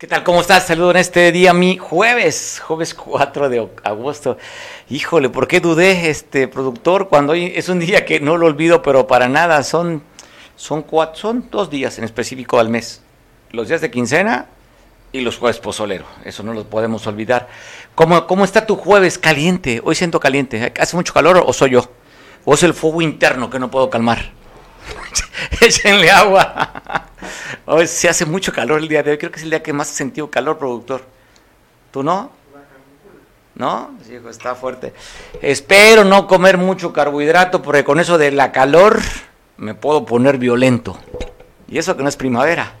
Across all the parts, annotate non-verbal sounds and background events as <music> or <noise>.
¿Qué tal? ¿Cómo estás? Saludo en este día, mi jueves, jueves 4 de agosto. Híjole, ¿por qué dudé, este productor, cuando hoy es un día que no lo olvido, pero para nada, son, son, cuatro, son dos días en específico al mes. Los días de quincena y los jueves pozolero, eso no lo podemos olvidar. ¿Cómo, ¿Cómo está tu jueves caliente? Hoy siento caliente, ¿hace mucho calor o soy yo? ¿O es el fuego interno que no puedo calmar? <laughs> Échenle agua. Hoy se hace mucho calor el día de hoy. Creo que es el día que más he sentido calor, productor. ¿Tú no? ¿No? Sí, está fuerte. Espero no comer mucho carbohidrato porque con eso de la calor me puedo poner violento. Y eso que no es primavera.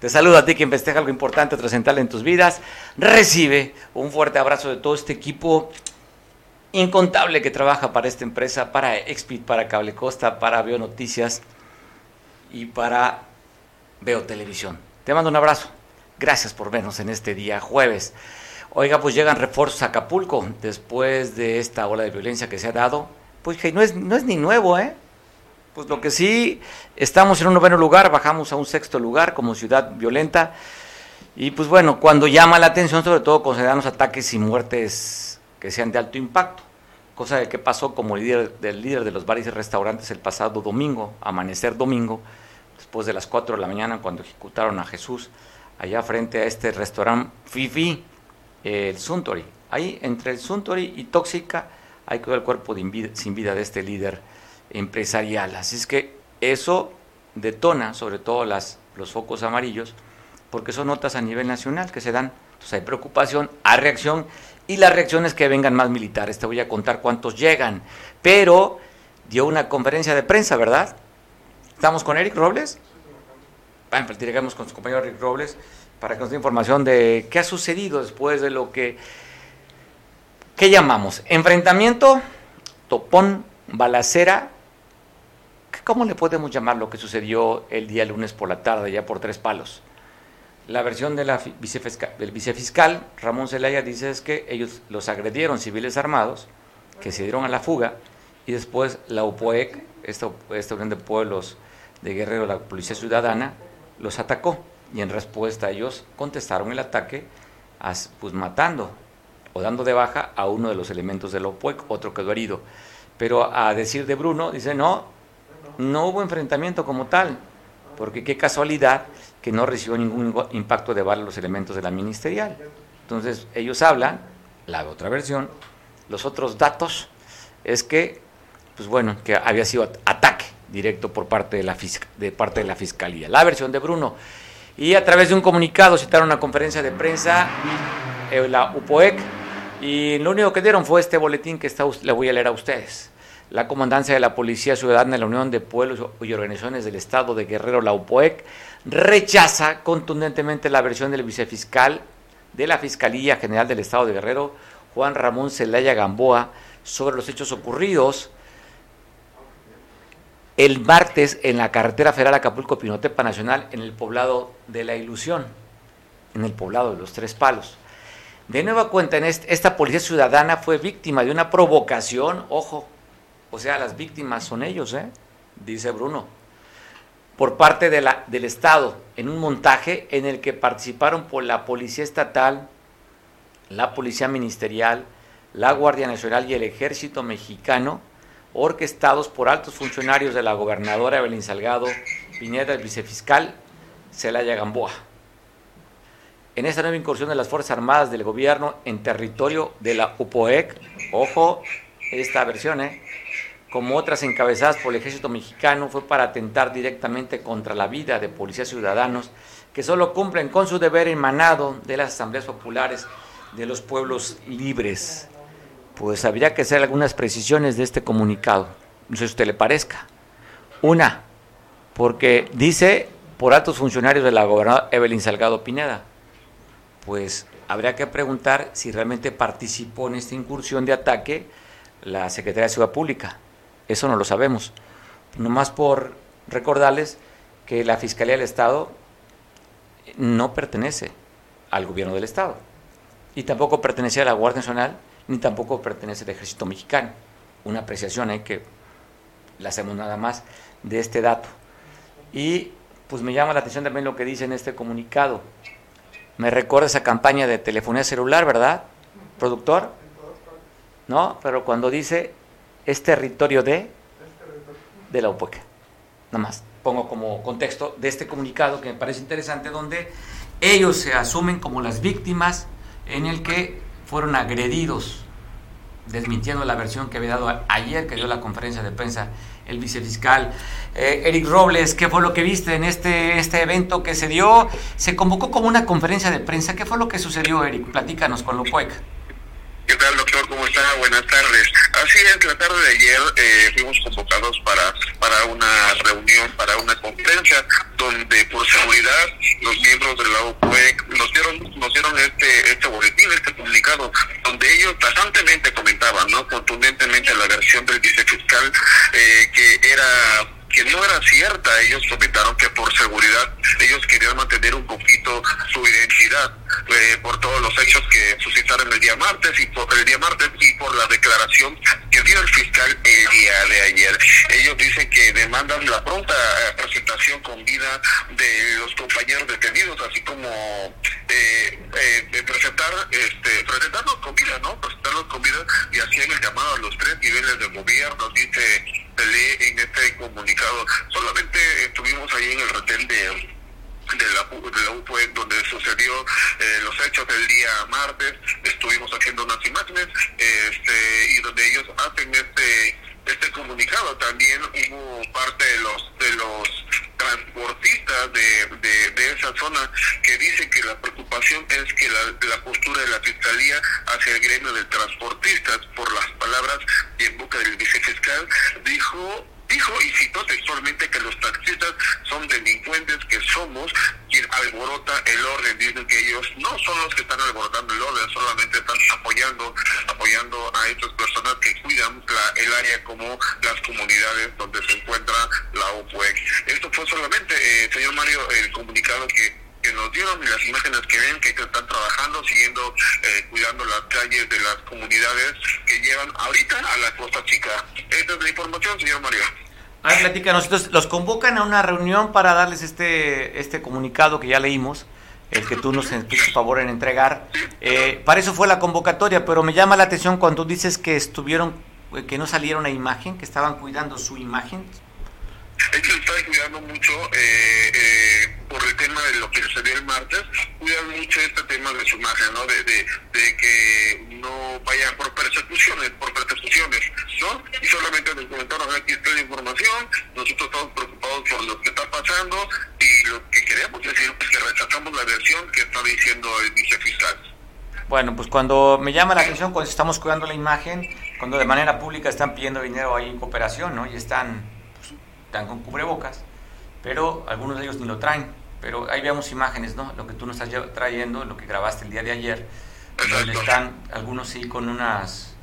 Te saludo a ti quien festeja algo importante, trascendental en tus vidas. Recibe un fuerte abrazo de todo este equipo incontable que trabaja para esta empresa, para Expit, para Cable Costa, para Veo Noticias y para Veo Televisión. Te mando un abrazo. Gracias por vernos en este día jueves. Oiga, pues llegan refuerzos a Acapulco después de esta ola de violencia que se ha dado. Pues que no es, no es ni nuevo, ¿eh? Pues lo que sí, estamos en un noveno lugar, bajamos a un sexto lugar como ciudad violenta. Y pues bueno, cuando llama la atención, sobre todo los ataques y muertes que sean de alto impacto, cosa de que pasó como líder del líder de los bares y restaurantes el pasado domingo, amanecer domingo, después de las 4 de la mañana cuando ejecutaron a Jesús allá frente a este restaurante Fifi, el Suntory. Ahí entre el Suntory y Tóxica hay quedó el cuerpo sin vida de este líder empresarial. Así es que eso detona sobre todo las, los focos amarillos porque son notas a nivel nacional que se dan. Entonces hay preocupación, hay reacción y la reacción es que vengan más militares. Te voy a contar cuántos llegan. Pero dio una conferencia de prensa, ¿verdad? ¿Estamos con Eric Robles? Bueno, pues con su compañero Eric Robles para que nos dé información de qué ha sucedido después de lo que... ¿Qué llamamos? Enfrentamiento, topón, balacera. ¿Cómo le podemos llamar lo que sucedió el día lunes por la tarde, ya por tres palos? La versión de la del vicefiscal Ramón Zelaya dice es que ellos los agredieron civiles armados, que se dieron a la fuga, y después la UPOEC, esta, esta Unión de Pueblos de Guerrero, la Policía Ciudadana, los atacó. Y en respuesta ellos contestaron el ataque pues matando o dando de baja a uno de los elementos de la UPOEC, otro quedó herido. Pero a decir de Bruno, dice, no, no hubo enfrentamiento como tal, porque qué casualidad que no recibió ningún impacto de bala los elementos de la ministerial. Entonces, ellos hablan, la otra versión, los otros datos es que, pues bueno, que había sido ataque directo por parte de la, de parte de la Fiscalía. La versión de Bruno. Y a través de un comunicado citaron una conferencia de prensa, eh, la UPOEC, y lo único que dieron fue este boletín que está, le voy a leer a ustedes. La Comandancia de la Policía Ciudadana de la Unión de Pueblos y Organizaciones del Estado de Guerrero, la UPOEC, rechaza contundentemente la versión del vicefiscal de la Fiscalía General del Estado de Guerrero, Juan Ramón Celaya Gamboa, sobre los hechos ocurridos el martes en la carretera federal Acapulco-Pinotepa Nacional en el poblado de La Ilusión, en el poblado de los Tres Palos. De nueva cuenta, en esta policía ciudadana fue víctima de una provocación, ojo, o sea, las víctimas son ellos, ¿eh? dice Bruno por parte del Estado en un montaje en el que participaron por la Policía Estatal, la Policía Ministerial, la Guardia Nacional y el Ejército Mexicano, orquestados por altos funcionarios de la gobernadora Evelyn Salgado Pineda, el vicefiscal Celaya Gamboa. En esta nueva incursión de las Fuerzas Armadas del gobierno en territorio de la UPOEC, ojo, esta versión, ¿eh? Como otras encabezadas por el ejército mexicano, fue para atentar directamente contra la vida de policías ciudadanos que solo cumplen con su deber emanado de las asambleas populares de los pueblos libres. Pues habría que hacer algunas precisiones de este comunicado, no sé si usted le parezca. Una, porque dice por altos funcionarios de la gobernadora Evelyn Salgado Pineda. pues habría que preguntar si realmente participó en esta incursión de ataque la Secretaría de Ciudad Pública. Eso no lo sabemos. Nomás por recordarles que la Fiscalía del Estado no pertenece al gobierno del Estado y tampoco pertenece a la Guardia Nacional ni tampoco pertenece al Ejército Mexicano. Una apreciación hay que la hacemos nada más de este dato. Y pues me llama la atención también lo que dice en este comunicado. Me recuerda esa campaña de telefonía celular, ¿verdad? Productor. ¿No? Pero cuando dice es territorio de de la UPOC. Nada más pongo como contexto de este comunicado que me parece interesante donde ellos se asumen como las víctimas en el que fueron agredidos, desmintiendo la versión que había dado ayer, que dio la conferencia de prensa el vicefiscal. Eh, Eric Robles, ¿qué fue lo que viste en este, este evento que se dio? Se convocó como una conferencia de prensa. ¿Qué fue lo que sucedió, Eric? Platícanos con lo PUEC. ¿Qué tal, doctor? ¿Cómo está? Buenas tardes. Así es, la tarde de ayer eh, fuimos convocados para, para una reunión, para una conferencia, donde por seguridad los miembros de la OPUEC nos dieron, nos dieron este, este boletín, este comunicado, donde ellos tajantemente comentaban, ¿no? Contundentemente la versión del vicefiscal, eh, que era que no era cierta. Ellos comentaron que por seguridad ellos querían mantener un poquito su identidad eh, por todos los hechos que suscitaron el día martes y por el día martes y por la declaración que dio el fiscal el día de ayer. Ellos dicen que demandan la pronta eh, presentación con vida de los compañeros detenidos, así como eh, eh, presentar, este, presentarlos con vida, ¿no? Presentarlos con vida y hacían el llamado a los tres niveles de gobierno, dice lee en este comunicado. Solamente estuvimos ahí en el retén de de la, de la UPE donde sucedió eh, los hechos del día martes estuvimos haciendo unas imágenes este y donde ellos hacen este este comunicado también hubo parte de los de los transportistas de, de, esa zona que dice que la preocupación es que la, la, postura de la fiscalía hacia el gremio de transportistas por las palabras y en boca del vicefiscal dijo dijo y citó textualmente que los taxistas son delincuentes que somos quien alborota el orden. Dicen que ellos no son los que están alborotando el orden, solamente están apoyando apoyando a estas personas que cuidan el área como las comunidades donde se encuentra la OPUEC. Esto fue solamente, eh, señor Mario, el comunicado que que nos dieron y las imágenes que ven que están trabajando, siguiendo, eh, cuidando las calles de las comunidades que llevan ahorita a la Costa Chica. Esta es la información, señor Mario. A ver, platícanos, entonces los convocan a una reunión para darles este, este comunicado que ya leímos, el que tú nos hiciste favor en entregar. Eh, para eso fue la convocatoria, pero me llama la atención cuando dices que estuvieron, eh, que no salieron a imagen, que estaban cuidando su imagen ellos están cuidando mucho eh, eh, por el tema de lo que sucedió el martes, cuidan mucho este tema de su imagen, ¿no? De, que no vayan por persecuciones, por persecuciones, ¿no? Y solamente nos comentaron aquí está la información, nosotros estamos preocupados por lo que está pasando y lo que queremos decir es que rechazamos la versión que está diciendo el vicefiscal. Bueno, pues cuando me llama la atención, cuando estamos cuidando la imagen, cuando de manera pública están pidiendo dinero ahí en cooperación, ¿no? Y están están con cubrebocas, pero algunos de ellos ni lo traen. Pero ahí veamos imágenes, ¿no? Lo que tú nos estás trayendo, lo que grabaste el día de ayer, donde están algunos sí con unas,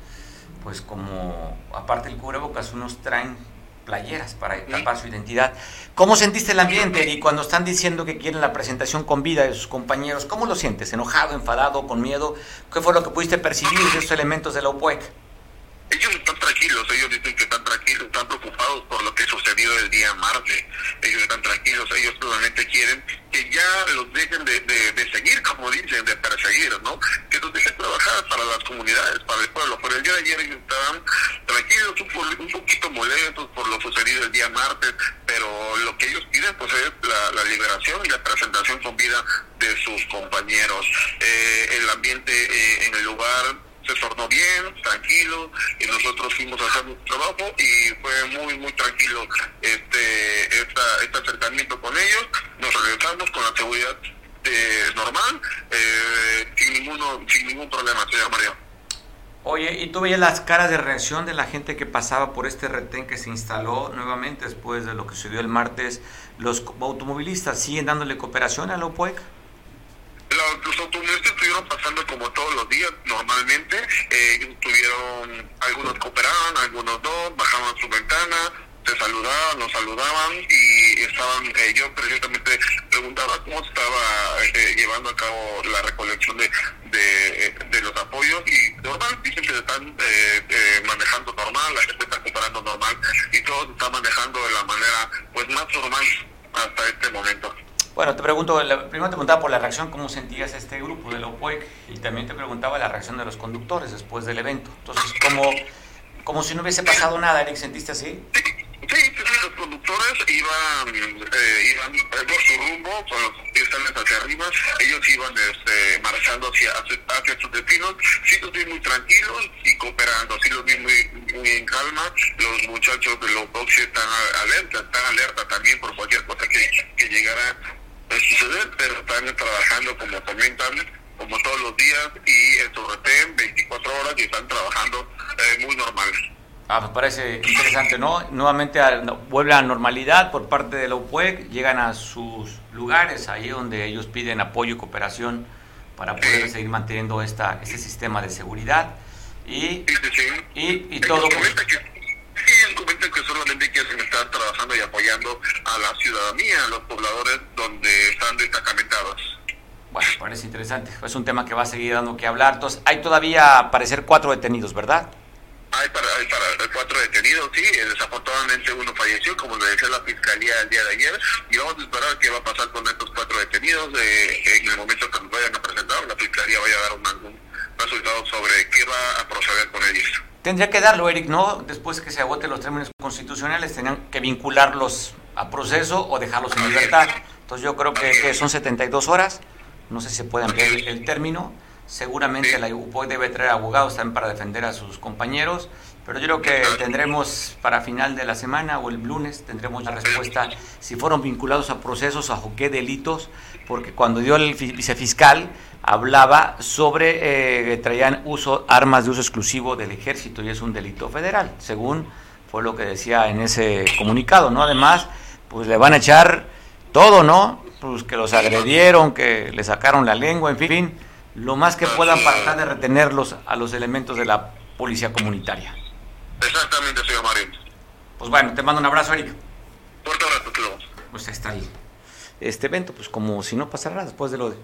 pues como, aparte del cubrebocas, unos traen playeras para tapar su identidad. ¿Cómo sentiste el ambiente y cuando están diciendo que quieren la presentación con vida de sus compañeros? ¿Cómo lo sientes? ¿Enojado, enfadado, con miedo? ¿Qué fue lo que pudiste percibir de esos elementos de la OPUEC? Ellos están tranquilos, ellos dicen que están tranquilos, están preocupados por lo que sucedió el día martes, ellos están tranquilos, ellos solamente quieren que ya los dejen de, de, seguir, como dicen, de perseguir, ¿no? Que los dejen trabajar para las comunidades, para el pueblo. Pero el día de ayer ellos estaban tranquilos, un, poquito molestos por lo sucedido el día martes, pero lo que ellos piden pues es la, liberación y la presentación con vida de sus compañeros. Eh, el ambiente eh, en el lugar se tornó bien, tranquilo, y nosotros fuimos a hacer nuestro trabajo y fue muy, muy tranquilo este, esta, este acercamiento con ellos. Nos regresamos con la seguridad eh, normal, eh, sin, ninguno, sin ningún problema, señor Mario. Oye, ¿y tú veías las caras de reacción de la gente que pasaba por este retén que se instaló nuevamente después de lo que sucedió el martes? ¿Los automovilistas siguen dándole cooperación a la OPUEC? Los automovilistas estuvieron pasando como todos los días normalmente, eh, tuvieron, algunos cooperaban, algunos no, bajaban su ventana, te saludaban, nos saludaban y estaban, eh, yo precisamente preguntaba cómo estaba eh, llevando a cabo la recolección de, de, los apoyos y normal, dicen que se están eh, manejando normal, la gente está cooperando normal y todo se está manejando de la manera pues más normal hasta este momento. Bueno, te pregunto, primero te preguntaba por la reacción, cómo sentías este grupo de la y también te preguntaba la reacción de los conductores después del evento. Entonces, como, como si no hubiese pasado nada, Eric, ¿sentiste así? Sí, los conductores iban, eh, iban por su rumbo, con los hacia arriba, ellos iban este, marchando hacia, hacia sus destinos, sí los vi muy tranquilos y cooperando, sí los vi muy, muy en calma, los muchachos de los boxes están alerta, están alerta también por cualquier cosa que, que llegara a suceder, pero están trabajando como comentan, como todos los días y esto retén 24 horas y están trabajando eh, muy normal. Ah, me parece interesante, ¿no? Nuevamente vuelve a la normalidad por parte de la UPUEC, llegan a sus lugares, ahí donde ellos piden apoyo y cooperación para poder seguir manteniendo esta, este sistema de seguridad. Y, y, y todo... Pues, sí, comenta que solamente quieren estar trabajando y apoyando a la ciudadanía, a los pobladores donde están destacamentados. Bueno, parece interesante. Es un tema que va a seguir dando que hablar. Entonces, hay todavía, parecer, cuatro detenidos, ¿verdad? Hay para, hay para cuatro detenidos, sí, desafortunadamente uno falleció, como le decía la fiscalía el día de ayer, y vamos a esperar qué va a pasar con estos cuatro detenidos eh, en el momento que nos vayan a presentar, la fiscalía vaya a dar un, algún resultado sobre qué va a proceder con ellos. Tendría que darlo, Eric, ¿no? Después que se agoten los términos constitucionales, tenían que vincularlos a proceso o dejarlos en libertad. Entonces yo creo que, que son 72 horas, no sé si se puede ampliar el, el término. Seguramente la UPOI debe traer abogados también para defender a sus compañeros, pero yo creo que tendremos para final de la semana o el lunes tendremos la respuesta si fueron vinculados a procesos, a qué delitos, porque cuando dio el vicefiscal hablaba sobre que eh, traían uso armas de uso exclusivo del ejército y es un delito federal, según fue lo que decía en ese comunicado, ¿no? Además, pues le van a echar todo, ¿no? Pues que los agredieron, que le sacaron la lengua, en fin lo más que puedan para tratar de retenerlos a los elementos de la policía comunitaria. Exactamente, señor Marín. Pues bueno, te mando un abrazo, Eric. Fuerte abrazo, Pues está ahí. Este evento, pues como si no pasara nada después de lo de...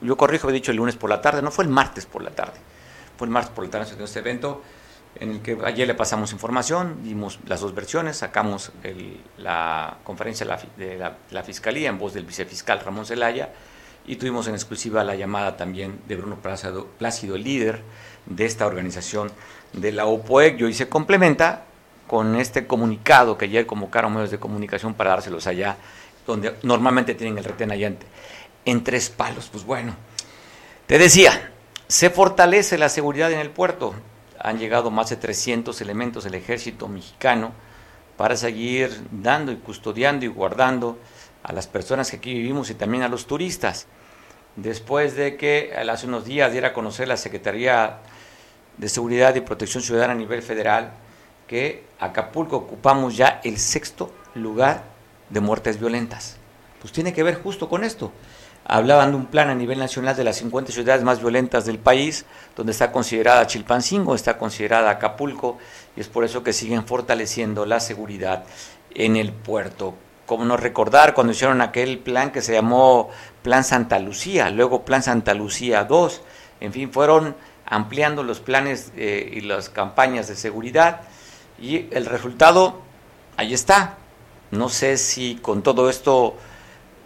Yo corrijo, he dicho el lunes por la tarde, no fue el martes por la tarde. Fue el martes por la tarde se este evento en el que ayer le pasamos información, dimos las dos versiones, sacamos la conferencia de la, Fiscalía en voz del vicefiscal Ramón Zelaya y tuvimos en exclusiva la llamada también de Bruno Plácido, Plácido líder de esta organización de la OPOEC. Y se complementa con este comunicado que ayer convocaron medios de comunicación para dárselos allá, donde normalmente tienen el retén allá en, tres palos. Pues bueno, te decía, se fortalece la seguridad en el puerto. Han llegado más de 300 elementos del ejército mexicano para seguir dando y custodiando y guardando a las personas que aquí vivimos y también a los turistas después de que hace unos días diera a conocer la Secretaría de Seguridad y Protección Ciudadana a nivel federal que Acapulco ocupamos ya el sexto lugar de muertes violentas. Pues tiene que ver justo con esto. Hablaban de un plan a nivel nacional de las 50 ciudades más violentas del país, donde está considerada Chilpancingo, está considerada Acapulco, y es por eso que siguen fortaleciendo la seguridad en el puerto como no recordar cuando hicieron aquel plan que se llamó Plan Santa Lucía, luego Plan Santa Lucía 2, en fin, fueron ampliando los planes eh, y las campañas de seguridad y el resultado ahí está. No sé si con todo esto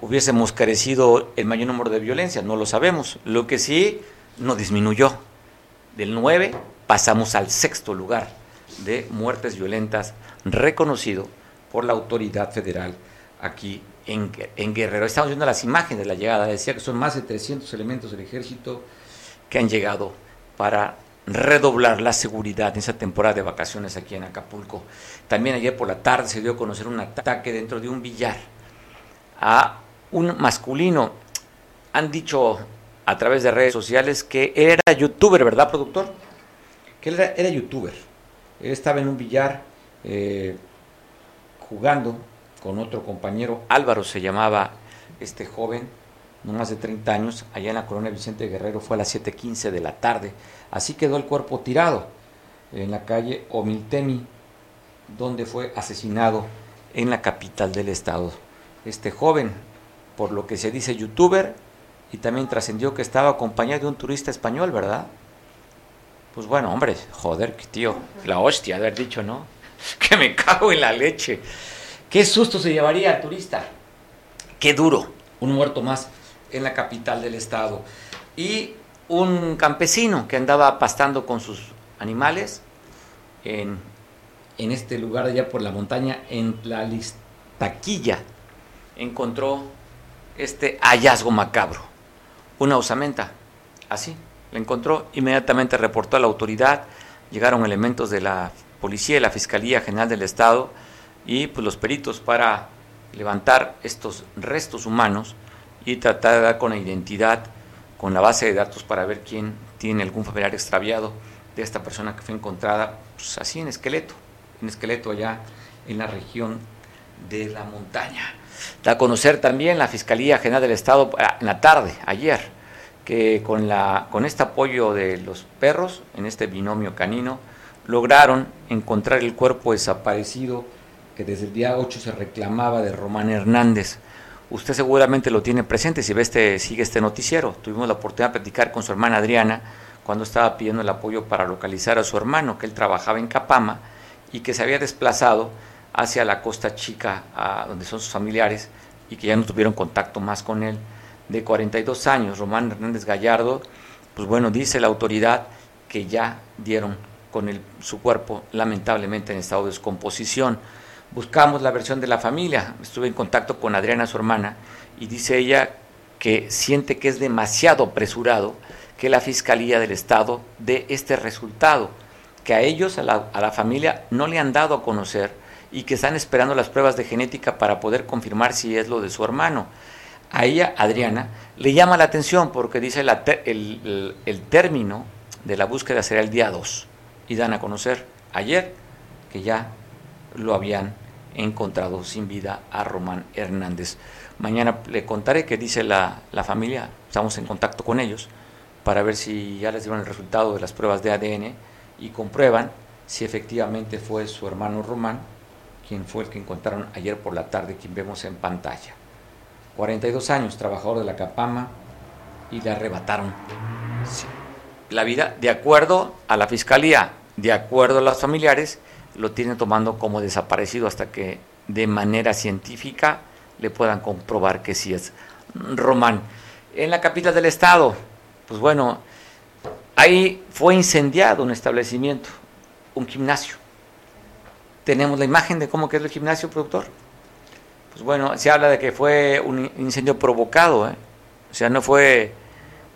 hubiésemos carecido el mayor número de violencia, no lo sabemos. Lo que sí no disminuyó. Del 9 pasamos al sexto lugar de muertes violentas reconocido por la autoridad federal aquí en, en, Guerrero. Estamos viendo las imágenes de la llegada. Decía que son más de 300 elementos del ejército que han llegado para redoblar la seguridad en esa temporada de vacaciones aquí en Acapulco. También ayer por la tarde se dio a conocer un ataque dentro de un billar a un masculino. Han dicho a través de redes sociales que él era youtuber, ¿verdad, productor? Que él era, youtuber. Él estaba en un billar eh, jugando con otro compañero, Álvaro se llamaba este joven, no más de 30 años, allá en la colonia Vicente Guerrero fue a las 7.15 de la tarde. Así quedó el cuerpo tirado en la calle Omiltemi, donde fue asesinado en la capital del estado. Este joven, por lo que se dice youtuber, y también trascendió que estaba acompañado de un turista español, ¿verdad? Pues bueno, hombre, joder, tío, la hostia haber dicho, ¿no? <laughs> Que me cago en la leche. Qué susto se llevaría al turista. Qué duro, un muerto más en la capital del estado. Y un campesino que andaba pastando con sus animales en, en este lugar allá por la montaña, en la Listaquilla, encontró este hallazgo macabro, una osamenta, así, la encontró, inmediatamente reportó a la autoridad, llegaron elementos de la policía y la Fiscalía General del Estado y pues los peritos para levantar estos restos humanos y tratar de dar con la identidad, con la base de datos para ver quién tiene algún familiar extraviado de esta persona que fue encontrada pues, así en esqueleto, en esqueleto allá en la región de la montaña. Da a conocer también la Fiscalía General del Estado ah, en la tarde, ayer, que con, la, con este apoyo de los perros, en este binomio canino, lograron encontrar el cuerpo desaparecido que desde el día 8 se reclamaba de Román Hernández. Usted seguramente lo tiene presente si ve este, sigue este noticiero. Tuvimos la oportunidad de platicar con su hermana Adriana cuando estaba pidiendo el apoyo para localizar a su hermano, que él trabajaba en Capama y que se había desplazado hacia la Costa Chica, a donde son sus familiares, y que ya no tuvieron contacto más con él. De 42 años, Román Hernández Gallardo, pues bueno, dice la autoridad que ya dieron con el, su cuerpo lamentablemente en estado de descomposición. Buscamos la versión de la familia, estuve en contacto con Adriana, su hermana, y dice ella que siente que es demasiado apresurado que la Fiscalía del Estado dé este resultado, que a ellos, a la, a la familia, no le han dado a conocer y que están esperando las pruebas de genética para poder confirmar si es lo de su hermano. A ella, Adriana, le llama la atención porque dice el, término de la búsqueda será el día 2 y dan a conocer ayer que ya lo habían encontrado sin vida a Román Hernández. Mañana le contaré qué dice la, la familia, estamos en contacto con ellos para ver si ya les dieron el resultado de las pruebas de ADN y comprueban si efectivamente fue su hermano Román quien fue el que encontraron ayer por la tarde, quien vemos en pantalla. 42 años, trabajador de la Capama, y le arrebataron la vida de acuerdo a la fiscalía, de acuerdo a los familiares, lo tienen tomando como desaparecido hasta que de manera científica le puedan comprobar que sí es Román. En la capital del estado, pues bueno, ahí fue incendiado un establecimiento, un gimnasio tenemos la imagen de cómo quedó el gimnasio, productor. Pues bueno, se habla de que fue un incendio provocado, ¿eh? o sea, no fue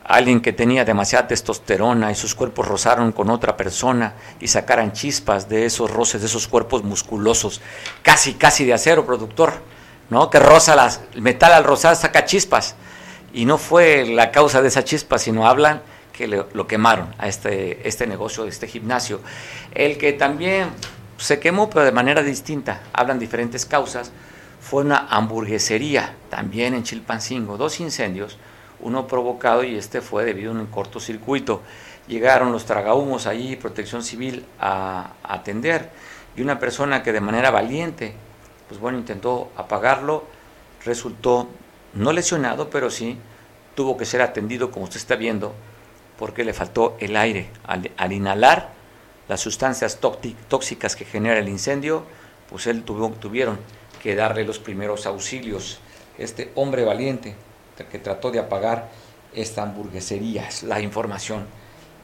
alguien que tenía demasiada testosterona y sus cuerpos rozaron con otra persona y sacaran chispas de esos roces, de esos cuerpos musculosos, casi, casi de acero, productor, ¿no? Que roza las, el metal al rozar saca chispas. Y no fue la causa de esa chispa, sino hablan que lo quemaron a este, este negocio, de este gimnasio. El que también se quemó, pero de manera distinta. Hablan diferentes causas. Fue una hamburguesería, también en Chilpancingo. Dos incendios, uno provocado y este fue debido a un cortocircuito. Llegaron los tragahumos allí, protección civil, a, a atender. Y una persona que de manera valiente, pues bueno, intentó apagarlo, resultó no lesionado, pero sí tuvo que ser atendido, como usted está viendo, porque le faltó el aire. Al, al inhalar, las sustancias tóxicas que genera el incendio, pues él tuvo, tuvieron que darle los primeros auxilios. Este hombre valiente que trató de apagar esta hamburguesería, es la información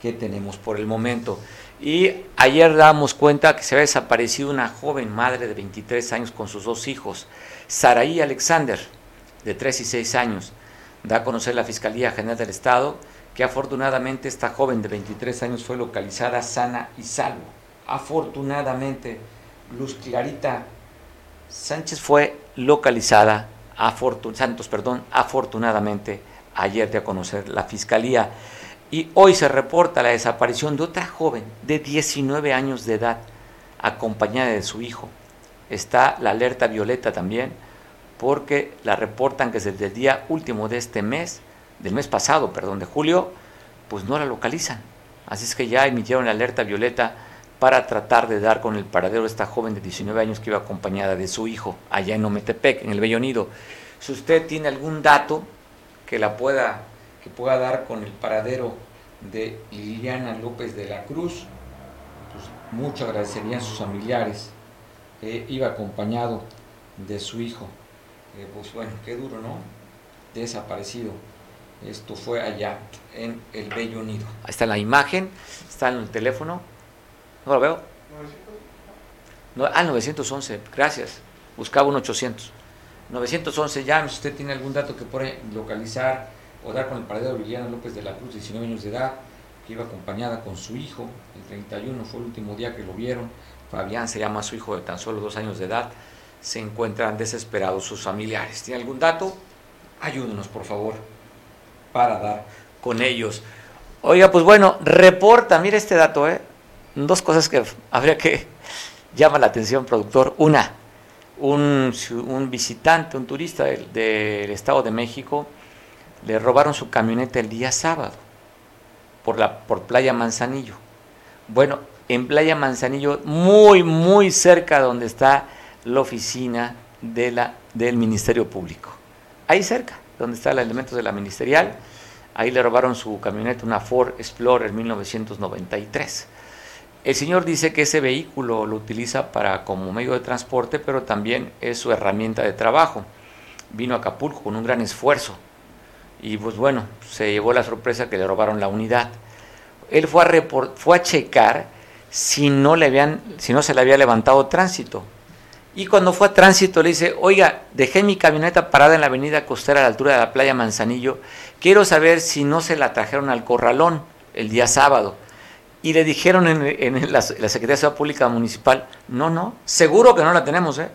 que tenemos por el momento. Y ayer damos cuenta que se había desaparecido una joven madre de 23 años con sus dos hijos, Saraí Alexander, de 3 y 6 años. Da a conocer la Fiscalía General del Estado que afortunadamente esta joven de 23 años fue localizada sana y salvo. Afortunadamente, Luz Clarita Sánchez fue localizada, Santos, perdón, afortunadamente ayer de a conocer la fiscalía. Y hoy se reporta la desaparición de otra joven de 19 años de edad, acompañada de su hijo. Está la alerta violeta también, porque la reportan que desde el día último de este mes, del mes pasado, perdón, de julio, pues no la localizan. Así es que ya emitieron la alerta violeta para tratar de dar con el paradero de esta joven de 19 años que iba acompañada de su hijo allá en Ometepec, en el Bello Nido. Si usted tiene algún dato que la pueda que pueda dar con el paradero de Liliana López de la Cruz, pues mucho agradecerían sus familiares. iba acompañado de su hijo. Eh, pues bueno, qué duro, ¿no? Desaparecido. Esto fue allá, en el Bello Nido. Ahí está la imagen, está en el teléfono. ¿No lo veo? No, ah, 911, gracias. Buscaba un 800. 911, ya, si usted tiene algún dato que puede localizar o dar con el paradero de Liliana López de la Cruz, 19 años de edad, que iba acompañada con su hijo. El 31 fue el último día que lo vieron. Fabián se llama su hijo de tan solo dos años de edad. Se encuentran desesperados sus familiares. ¿Tiene algún dato? Ayúdenos, por favor, para dar con ellos. Oiga, pues bueno, reporta, mire este dato, ¿eh? dos cosas que <laughs> habría que llamar la atención, productor. Una, un, visitante, un turista del, Estado de México, le robaron su camioneta el día sábado por, la, por Playa Manzanillo. Bueno, en Playa Manzanillo, muy, muy cerca donde está la oficina de la, del Ministerio Público. Ahí cerca, donde está el elementos de la ministerial, ahí le robaron su camioneta, una Ford Explorer 1993. El señor dice que ese vehículo lo utiliza para como medio de transporte, pero también es su herramienta de trabajo. Vino a Acapulco con un gran esfuerzo y pues bueno, se llevó la sorpresa que le robaron la unidad. Él fue a, fue a checar si no, le habían, si no se le había levantado tránsito. Y cuando fue a tránsito le dice, oiga, dejé mi camioneta parada en la avenida costera a la altura de la playa Manzanillo, quiero saber si no se la trajeron al corralón el día sábado. Y le dijeron en, <laughs> la, Secretaría de Seguridad Pública Municipal, no, no, seguro que no la tenemos, ¿eh?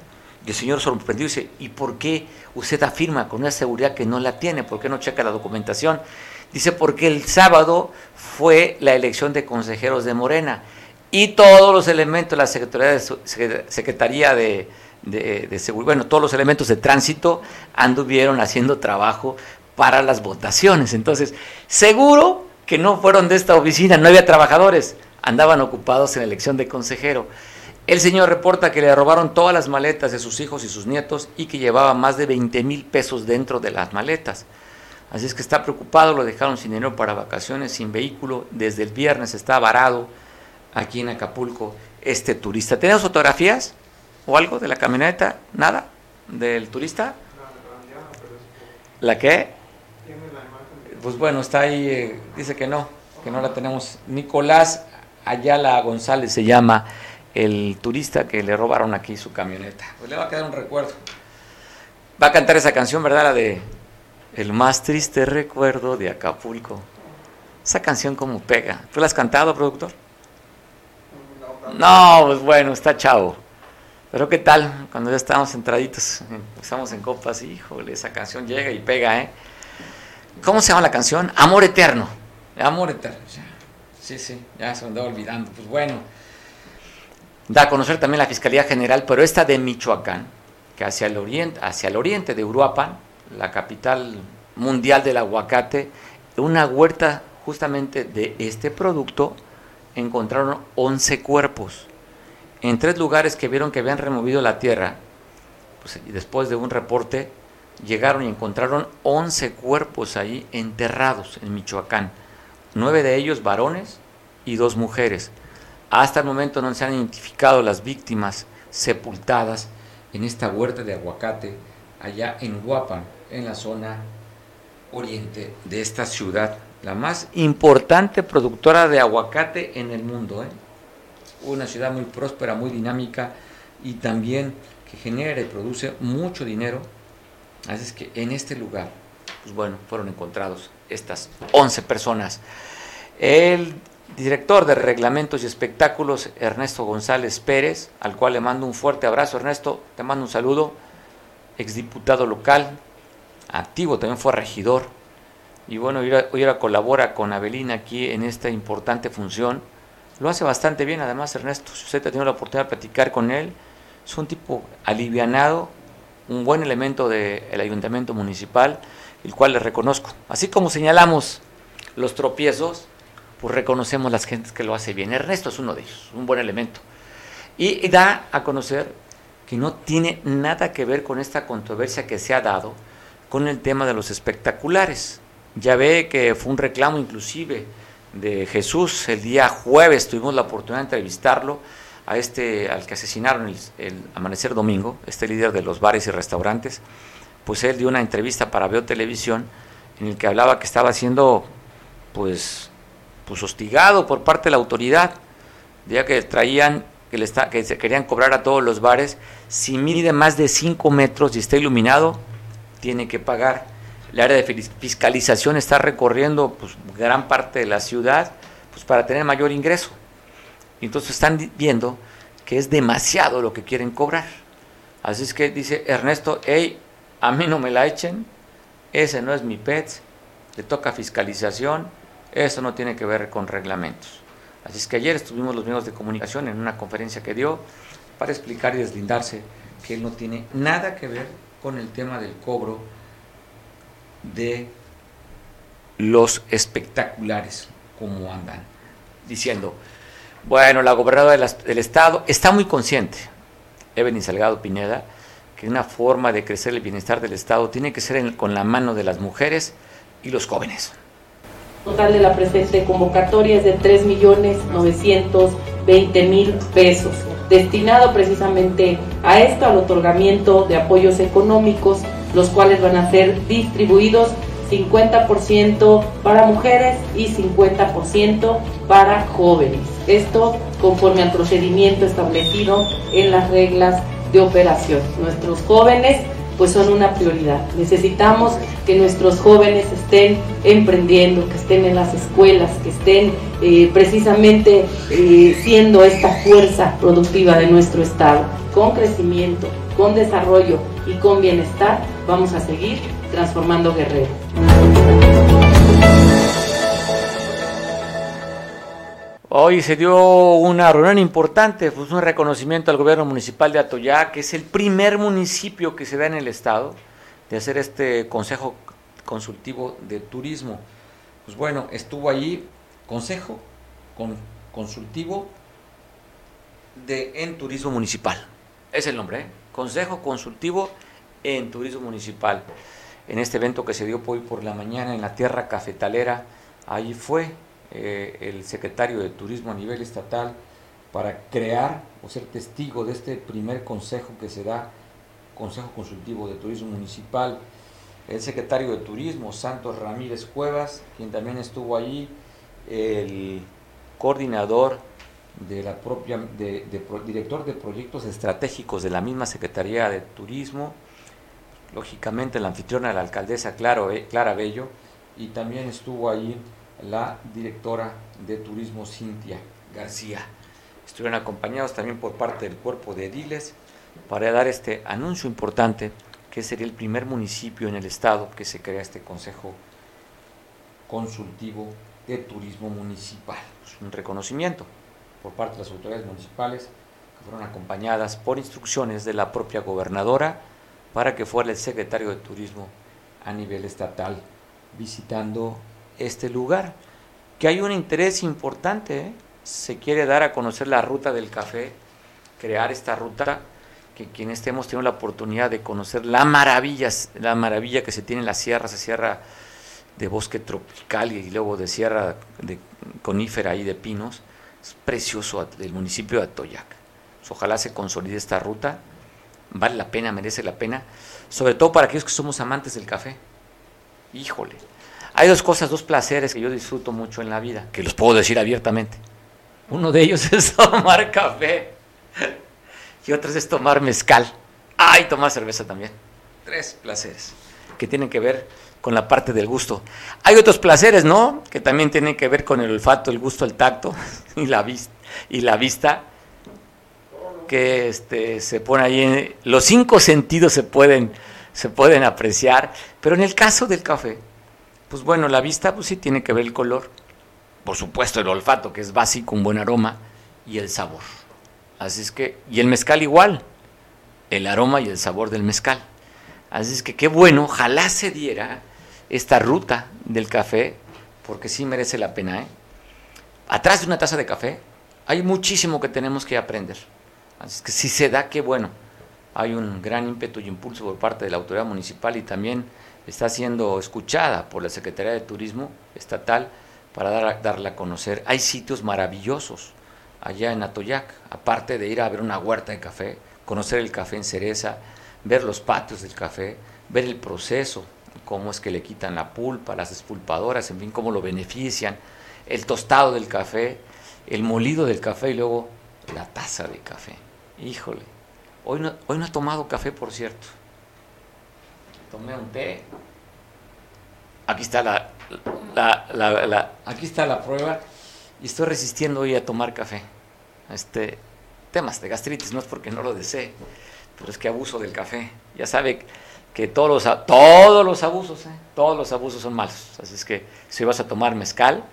Y el señor sorprendió y dice, ¿y por qué usted afirma con una seguridad que no la tiene? ¿Por qué no checa la documentación? Dice, porque el sábado fue la elección de consejeros de Morena y todos los elementos de la Secretaría de, Secretaría de, Seguridad, bueno, todos los elementos de tránsito anduvieron haciendo trabajo para las votaciones. Entonces, seguro que no fueron de esta oficina, no había trabajadores, andaban ocupados en la elección de consejero. El señor reporta que le robaron todas las maletas de sus hijos y sus nietos y que llevaba más de 20 mil pesos dentro de las maletas. Así es que está preocupado, lo dejaron sin dinero para vacaciones, sin vehículo. Desde el viernes está varado aquí en Acapulco este turista. ¿Tenemos fotografías o algo de la camioneta? ¿Nada? ¿Del turista? ¿La qué? pues bueno, está ahí, eh, dice que no, que no la tenemos. Nicolás Ayala González se llama el turista que le robaron aquí su camioneta. Pues le va a quedar un recuerdo. Va a cantar esa canción, ¿verdad? La de El más triste recuerdo de Acapulco. Esa canción como pega. ¿Tú la has cantado, productor? No, pues bueno, está chavo. Pero qué tal, cuando ya estamos entraditos, estamos en copas, híjole, esa canción llega y pega, ¿eh? ¿Cómo se llama la canción? Amor Eterno. Amor Eterno. Sí, sí, ya se me andaba olvidando. Pues bueno, da a conocer también la Fiscalía General, pero esta de Michoacán, que hacia el oriente, hacia el oriente de Uruapan, la capital mundial del aguacate, una huerta justamente de este producto, encontraron 11 cuerpos en tres lugares que vieron que habían removido la tierra. Pues, después de un reporte llegaron y encontraron 11 cuerpos ahí enterrados en Michoacán, nueve de ellos varones y dos mujeres. Hasta el momento no se han identificado las víctimas sepultadas en esta huerta de aguacate allá en Huapan, en la zona oriente de esta ciudad, la más importante productora de aguacate en el mundo. ¿eh? Una ciudad muy próspera, muy dinámica y también que genera y produce mucho dinero Así es que en este lugar, pues bueno, fueron encontrados estas 11 personas. El director de reglamentos y espectáculos, Ernesto González Pérez, al cual le mando un fuerte abrazo. Ernesto, te mando un saludo. Exdiputado local, activo, también fue regidor. Y bueno, hoy ahora colabora con Abelina aquí en esta importante función. Lo hace bastante bien, además, Ernesto. Si usted ha tenido la oportunidad de platicar con él, es un tipo alivianado, un buen elemento del ayuntamiento municipal, el cual le reconozco. Así como señalamos los tropiezos, pues reconocemos las gentes que lo hace bien. Ernesto es uno de ellos, un buen elemento. Y, da a conocer que no tiene nada que ver con esta controversia que se ha dado con el tema de los espectaculares. Ya ve que fue un reclamo inclusive de Jesús el día jueves, tuvimos la oportunidad de entrevistarlo a este al que asesinaron el, amanecer domingo, este líder de los bares y restaurantes, pues él dio una entrevista para Veo Televisión en el que hablaba que estaba siendo pues pues hostigado por parte de la autoridad, ya que traían que, le está, que se querían cobrar a todos los bares, si mide más de 5 metros y está iluminado, tiene que pagar. El área de fiscalización está recorriendo pues, gran parte de la ciudad pues, para tener mayor ingreso. Entonces están viendo que es demasiado lo que quieren cobrar. Así es que dice Ernesto, hey, a mí no me la echen, ese no es mi pet, le toca fiscalización, eso no tiene que ver con reglamentos. Así es que ayer estuvimos los medios de comunicación en una conferencia que dio para explicar y deslindarse que él no tiene nada que ver con el tema del cobro de los espectaculares, como andan diciendo. Bueno, la gobernadora del Estado está muy consciente, Evelyn Salgado Pineda, que una forma de crecer el bienestar del Estado tiene que ser con la mano de las mujeres y los jóvenes total de la presente convocatoria es de 3.920.000 pesos, destinado precisamente a esto, al otorgamiento de apoyos económicos, los cuales van a ser distribuidos 50% para mujeres y 50% para jóvenes. Esto conforme al procedimiento establecido en las reglas de operación. Nuestros jóvenes pues son una prioridad. Necesitamos que nuestros jóvenes estén emprendiendo, que estén en las escuelas, que estén eh, precisamente eh, siendo esta fuerza productiva de nuestro Estado. Con crecimiento, con desarrollo y con bienestar vamos a seguir transformando Guerrero. Hoy se dio una reunión importante, pues un reconocimiento al gobierno municipal de Atoyá, que es el primer municipio que se da en el estado de hacer este consejo consultivo de turismo. Pues bueno, estuvo allí consejo consultivo de en turismo municipal. Es el nombre, ¿eh? Consejo consultivo en turismo municipal. En este evento que se dio hoy por la mañana en la tierra cafetalera, ahí fue eh, el secretario de Turismo a nivel estatal para crear o ser testigo de este primer consejo que se da, Consejo Consultivo de Turismo Municipal, el secretario de Turismo, Santos Ramírez Cuevas, quien también estuvo allí, el coordinador de la propia, de, director de proyectos estratégicos de la misma Secretaría de Turismo, lógicamente la anfitriona, la alcaldesa Claro, Clara Bello, y también estuvo allí la directora de turismo Cintia García. Estuvieron acompañados también por parte del cuerpo de ediles para dar este anuncio importante que sería el primer municipio en el estado que se crea este Consejo Consultivo de Turismo Municipal. Es un reconocimiento por parte de las autoridades municipales que fueron acompañadas por instrucciones de la propia gobernadora para que fuera el secretario de Turismo a nivel estatal visitando este lugar, que hay un interés importante, ¿eh? se quiere dar a conocer la ruta del café, crear esta ruta, que quienes hemos tenido la oportunidad de conocer la maravilla, la maravilla que se tiene en la sierra, esa sierra de bosque tropical y luego de sierra de conífera y de pinos, es precioso del municipio de Atoyac. Pues ojalá se consolide esta ruta, vale la pena, merece la pena, sobre todo para aquellos que somos amantes del café. Híjole, hay dos cosas, dos placeres que yo disfruto mucho en la vida, que los puedo decir abiertamente. Uno de ellos <laughs> es tomar café y otro es tomar mezcal. Ah, y tomar cerveza también. Tres placeres que tienen que ver con la parte del gusto. Hay otros placeres, ¿no? Que también tienen que ver con el olfato, el gusto, el tacto <laughs> y la vista, y la vista que este, se pone ahí. los cinco sentidos se pueden, se pueden apreciar, pero en el caso del café, pues bueno, la vista, pues sí tiene que ver el color. Por supuesto, el olfato, que es básico, un buen aroma, y el sabor. Así es que, y el mezcal igual, el aroma y el sabor del mezcal. Así es que qué bueno, ojalá se diera esta ruta del café, porque sí merece la pena. ¿eh? Atrás de una taza de café hay muchísimo que tenemos que aprender. Así que si se da, qué bueno. Hay un gran ímpetu y impulso por parte de la autoridad municipal y también está siendo escuchada por la Secretaría de Turismo Estatal para dar, darla a conocer. Hay sitios maravillosos allá en Atoyac, aparte de ir a ver una huerta de café, conocer el café en cereza, ver los patios del café, ver el proceso, cómo es que le quitan la pulpa, las espulpadoras, en fin, cómo lo benefician, el tostado del café, el molido del café y luego la taza de café. Híjole, hoy no, hoy no he tomado café, por cierto. Tomé un té. Aquí está la, aquí está la prueba y estoy resistiendo hoy a tomar café. Este, temas de gastritis, no es porque no lo desee, pero es que abuso del café. Ya sabe que todos los, todos los abusos, ¿eh? todos los abusos son malos. Así es que si vas a tomar mezcal,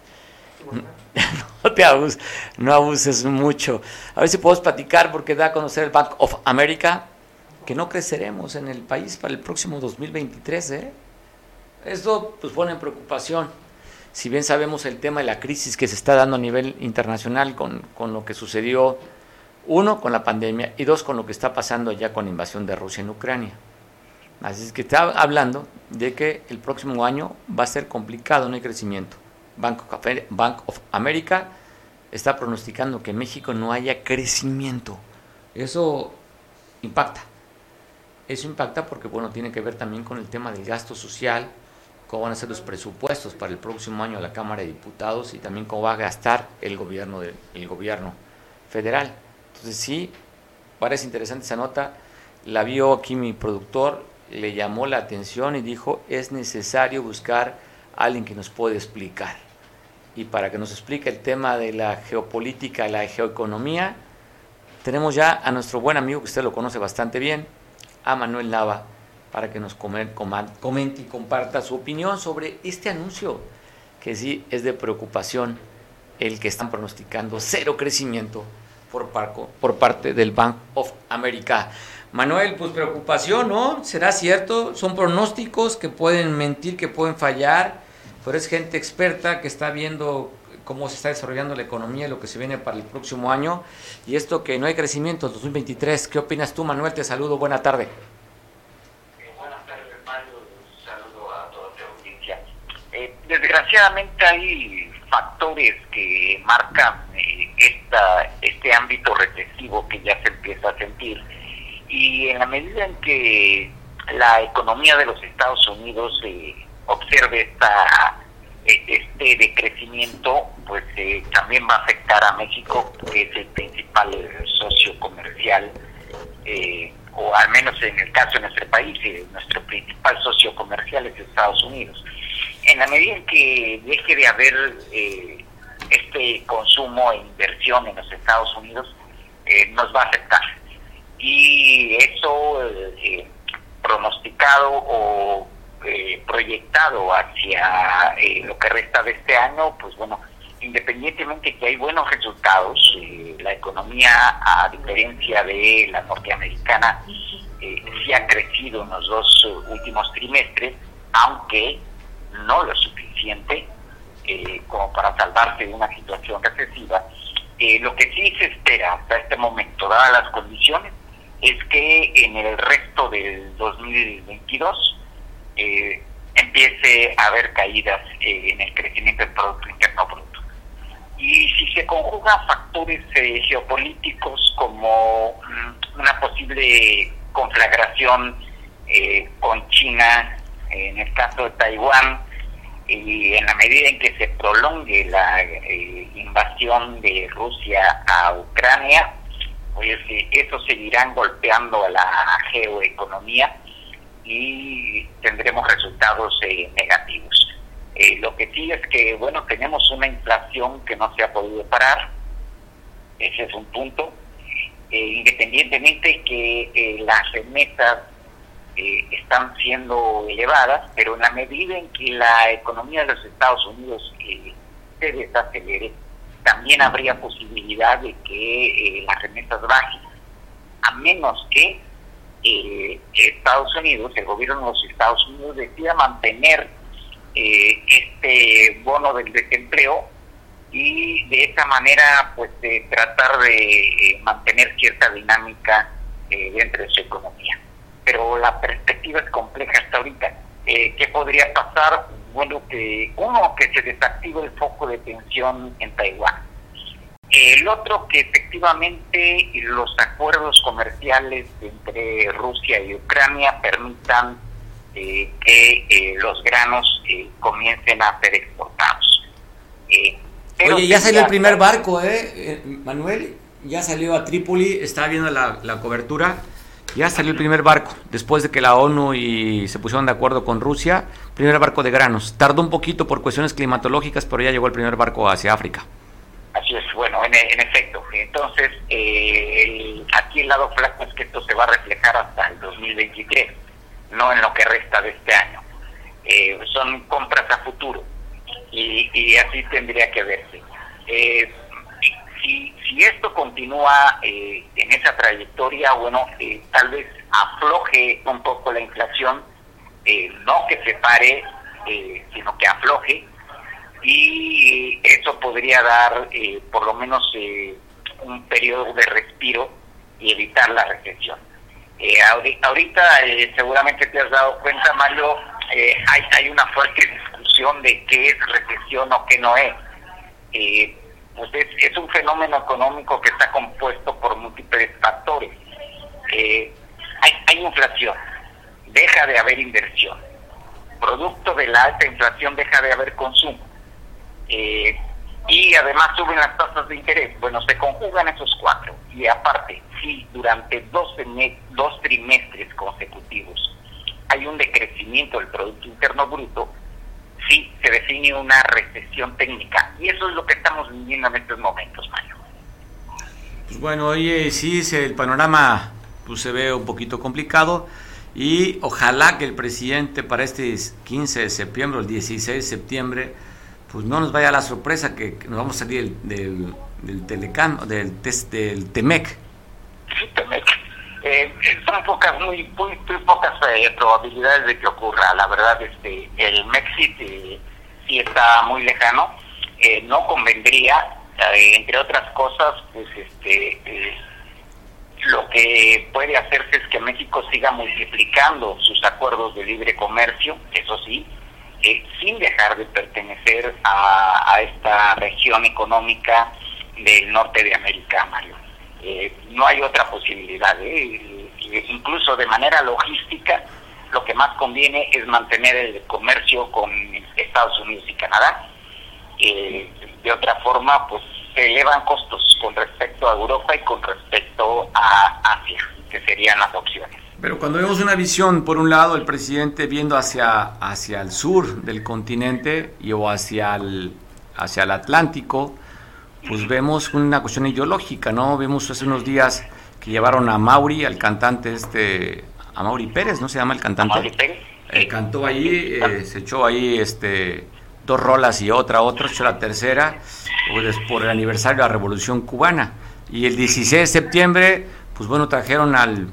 <laughs> no te abuses, no abuses mucho. A ver si podemos platicar porque da a conocer el Bank of America que no creceremos en el país para el próximo 2023. ¿eh? Esto pues pone en preocupación. Si bien sabemos el tema de la crisis que se está dando a nivel internacional con, con lo que sucedió, uno, con la pandemia y dos, con lo que está pasando ya con la invasión de Rusia en Ucrania. Así es que está hablando de que el próximo año va a ser complicado, no hay crecimiento. Bank of America está pronosticando que en México no haya crecimiento. Eso impacta. Eso impacta porque, bueno, tiene que ver también con el tema del gasto social, cómo van a ser los presupuestos para el próximo año a la Cámara de Diputados y también cómo va a gastar el gobierno, del, el gobierno federal. Entonces sí, parece interesante esa nota. La vio aquí mi productor, le llamó la atención y dijo, es necesario buscar alguien que nos pueda explicar. Y para que nos explique el tema de la geopolítica la geoeconomía, tenemos ya a nuestro buen amigo, que usted lo conoce bastante bien, a Manuel Nava, para que nos comente y comparta su opinión sobre este anuncio, que sí es de preocupación, el que están pronosticando cero crecimiento por, por parte del Bank of America. Manuel, pues preocupación, ¿no? ¿Será cierto? Son pronósticos que pueden mentir, que pueden fallar, pero es gente experta que está viendo cómo se está desarrollando la economía y lo que se viene para el próximo año. Y esto que no hay crecimiento en 2023. ¿Qué opinas tú, Manuel? Te saludo. Buena tarde. Buenas tardes, Mario. Saludo a toda tu audiencia. Eh, desgraciadamente hay factores que marcan eh, esta, este ámbito recesivo que ya se empieza a sentir y en la medida en que la economía de los Estados Unidos eh, observe esta, e, este decrecimiento, pues eh, también va a afectar a México, que es el principal socio comercial, eh, o al menos en el caso de nuestro país, nuestro principal socio comercial es Estados Unidos. En la medida en que deje de haber este consumo e inversión en los Estados Unidos, nos va a afectar y eso eh, pronosticado o eh, proyectado hacia eh, lo que resta de este año, pues bueno, independientemente que hay buenos resultados, la economía, a diferencia de la norteamericana, sí ha crecido en los dos últimos trimestres, aunque no lo suficiente como para salvarse de una situación recesiva. lo que sí se espera hasta este momento, dadas las condiciones, es que en el resto del 2022 eh, empiece a haber caídas eh, en el crecimiento del Producto Interno Bruto. Y si se conjugan factores eh, geopolíticos como mm, una posible conflagración con China, en el caso de Taiwán, y en la medida en que se prolongue la invasión de Rusia a Ucrania, pues eso seguirán golpeando a la geoeconomía y tendremos resultados eh, negativos. Eh, lo que sí es que, bueno, tenemos una inflación que no se ha podido parar, ese es un punto, eh, independientemente que las remesas están siendo elevadas, pero en la medida en que la economía de los Estados Unidos se desacelere, también habría posibilidad de que eh, las remesas bajen, a menos que eh, Estados Unidos, el gobierno de los Estados Unidos decida mantener eh, este bono del desempleo y de esa manera pues tratar de mantener cierta dinámica dentro de su economía. Pero la perspectiva es compleja hasta ahorita. ¿Qué podría pasar? Bueno, que uno, que se desactive el foco de tensión en Taiwán el otro que efectivamente los acuerdos comerciales entre Rusia y Ucrania permitan eh, que eh, los granos eh, comiencen a ser exportados. Oye, ya salió el primer barco, ¿eh, Manuel? Ya salió a Trípoli, está viendo la, la, cobertura. Ya salió el primer barco, después de que la ONU y se pusieron de acuerdo con Rusia, primer barco de granos. Tardó un poquito por cuestiones climatológicas, pero ya llegó el primer barco hacia África. Así es, bueno, en, efecto. Entonces, eh, aquí el lado flaco es que esto se va a reflejar hasta el 2023, no en lo que resta de este año. Eh, son compras a futuro y, así tendría que verse. Eh, si, si esto continúa en esa trayectoria, bueno, tal vez afloje un poco la inflación, no que se pare, sino que afloje y eso podría dar eh, por lo menos eh, un periodo de respiro y evitar la recesión. Eh, ahorita seguramente te has dado cuenta, Mario, hay, hay una fuerte discusión de qué es recesión o qué no es. Pues es, es, un fenómeno económico que está compuesto por múltiples factores. hay, hay inflación, deja de haber inversión. Producto de la alta inflación deja de haber consumo eh, y además suben las tasas de interés. Bueno, se conjugan esos cuatro. Y aparte, si durante dos, dos trimestres consecutivos hay un decrecimiento del Producto Interno Bruto, sí se define una recesión técnica. Y eso es lo que estamos viviendo en estos momentos, Mario. Pues bueno, oye, sí, el panorama pues, se ve un poquito complicado. Y ojalá que el presidente para este 15 de septiembre, el 16 de septiembre, pues no nos vaya la sorpresa que, nos vamos a salir del, del, Telecam, del, test, del Temec. Sí, Temec. Eh, son pocas, muy, muy, pocas eh, probabilidades de que ocurra. La verdad, este, el Mexit eh, sí está muy lejano. no convendría, entre otras cosas, pues este, lo que puede hacerse es que México siga multiplicando sus acuerdos de libre comercio, eso sí, eh, sin dejar de pertenecer a, esta región económica del norte de América, Mario. Eh, no hay otra posibilidad. ¿eh? Incluso de manera logística, lo que más conviene es mantener el comercio con Estados Unidos y Canadá. de otra forma, pues se elevan costos con respecto a Europa y con respecto a Asia, que serían las opciones. Pero cuando vemos una visión, por un lado, el presidente viendo hacia, hacia el sur del continente y o hacia el, hacia el Atlántico, pues vemos una cuestión ideológica, ¿no? Vemos hace unos días que llevaron a Mauri, al cantante este, a Mauri Pérez, ¿no se llama el cantante? Mauri Pérez. Eh, cantó ahí, eh, se echó ahí este, dos rolas y otra, otra, echó la tercera, pues, por el aniversario de la Revolución Cubana. Y el 16 de septiembre, pues bueno, trajeron al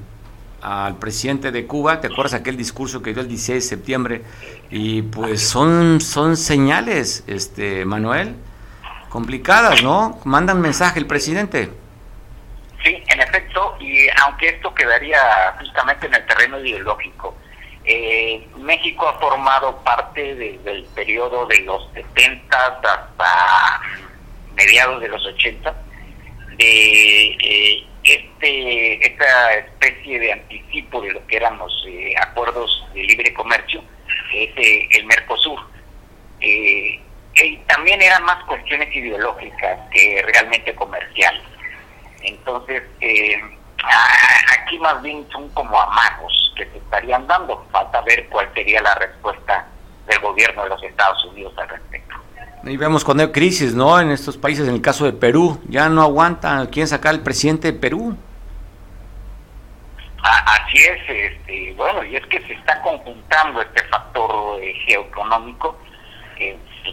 al presidente de Cuba, ¿te acuerdas aquel discurso que dio el 16 de septiembre? Y pues son, son señales, este Manuel, complicadas, ¿no? Mandan mensaje el presidente. Sí, en efecto, y aunque esto quedaría justamente en el terreno ideológico, eh, México ha formado parte del periodo de los 70 hasta mediados de los 80 de eh, este, esta especie de anticipo de lo que eran los eh, acuerdos de libre comercio, es eh, el Mercosur. Eh, y también eran más cuestiones ideológicas que realmente comerciales. Entonces, aquí más bien son como amagos que se estarían dando. Falta ver cuál sería la respuesta del gobierno de los Estados Unidos al respecto. Y vemos cuando hay crisis, ¿no? En estos países, en el caso de Perú, ya no aguantan, quieren sacar al presidente de Perú. Así es, este, bueno, y es que se está conjuntando este factor eh, geoeconómico,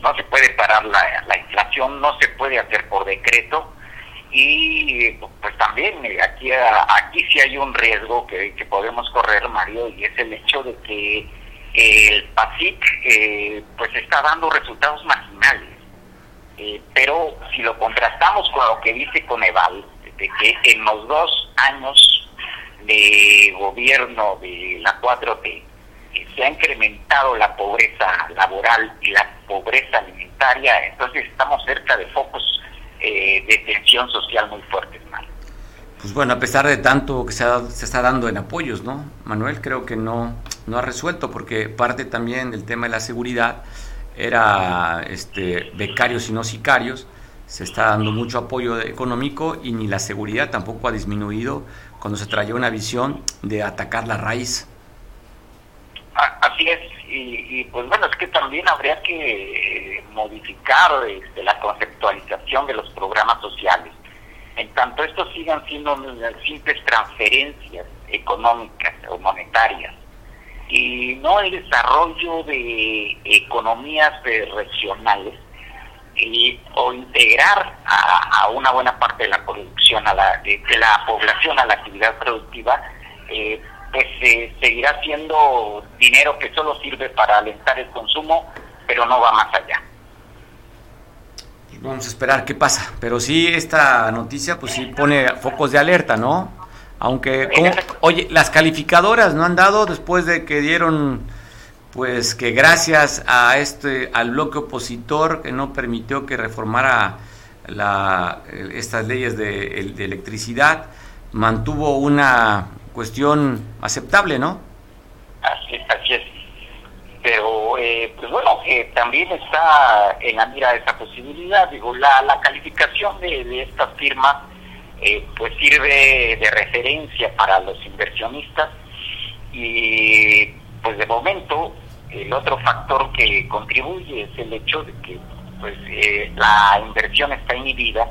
pues no se puede parar la, inflación, no se puede hacer por decreto, y pues también eh, aquí aquí sí hay un riesgo que, que podemos correr Mario y es el hecho de que el PASIC eh, pues está dando resultados marginales. Eh, pero si lo contrastamos con lo que dice Coneval de que en los dos años de gobierno de la 4T se ha incrementado la pobreza laboral y la pobreza alimentaria, entonces estamos cerca de focos eh, de tensión social muy fuertes, Pues bueno, a pesar de tanto que se, se, está dando en apoyos, ¿no? Manuel creo que no, no ha resuelto, porque parte también del tema de la seguridad era este, becarios y no sicarios, se está dando mucho apoyo económico y ni la seguridad tampoco ha disminuido cuando se traía una visión de atacar la raíz. Así es, y, pues bueno, es que también habría que modificar este, la conceptualización de los programas sociales. En tanto estos sigan siendo simples transferencias económicas o monetarias y no el desarrollo de economías regionales y, o integrar a, una buena parte de la producción, a la, de, la población a la actividad productiva, eh, pues eh, seguirá siendo dinero que solo sirve para alentar el consumo, pero no va más allá. Vamos a esperar qué pasa, pero sí esta noticia pues sí pone focos de alerta, ¿no? Aunque, oye, las calificadoras no han dado después de que dieron pues que gracias a este al bloque opositor que no permitió que reformara la, estas leyes de, electricidad mantuvo una cuestión aceptable, ¿no? Así, es. Pero, eh, pues bueno, que también está en la mira esa posibilidad. Digo, la, la calificación de, de estas firmas, eh, pues sirve de referencia para los inversionistas y, pues de momento, el otro factor que contribuye es el hecho de que pues eh, la inversión está inhibida